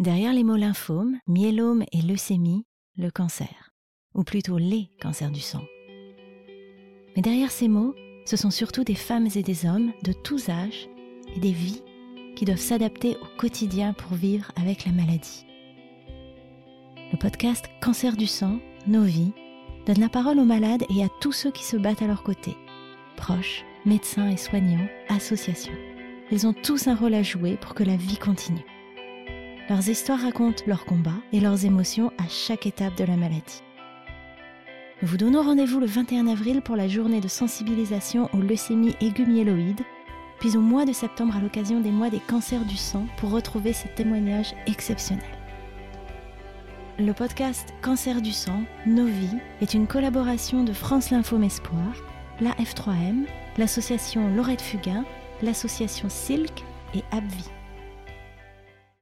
Derrière les mots lymphome, myélome et leucémie, le cancer, ou plutôt les cancers du sang. Mais derrière ces mots, ce sont surtout des femmes et des hommes de tous âges et des vies qui doivent s'adapter au quotidien pour vivre avec la maladie. Le podcast Cancer du sang, nos vies, donne la parole aux malades et à tous ceux qui se battent à leur côté, proches, médecins et soignants, associations. Ils ont tous un rôle à jouer pour que la vie continue. Leurs histoires racontent leurs combats et leurs émotions à chaque étape de la maladie. Nous vous donnons rendez-vous le 21 avril pour la journée de sensibilisation aux leucémies aiguës myéloïdes, puis au mois de septembre à l'occasion des mois des cancers du sang pour retrouver ces témoignages exceptionnels. Le podcast Cancer du sang, Nos vies, est une collaboration de France Lymphome Espoir, la F3M, l'association Laurette Fugain, l'association Silk et Abvi.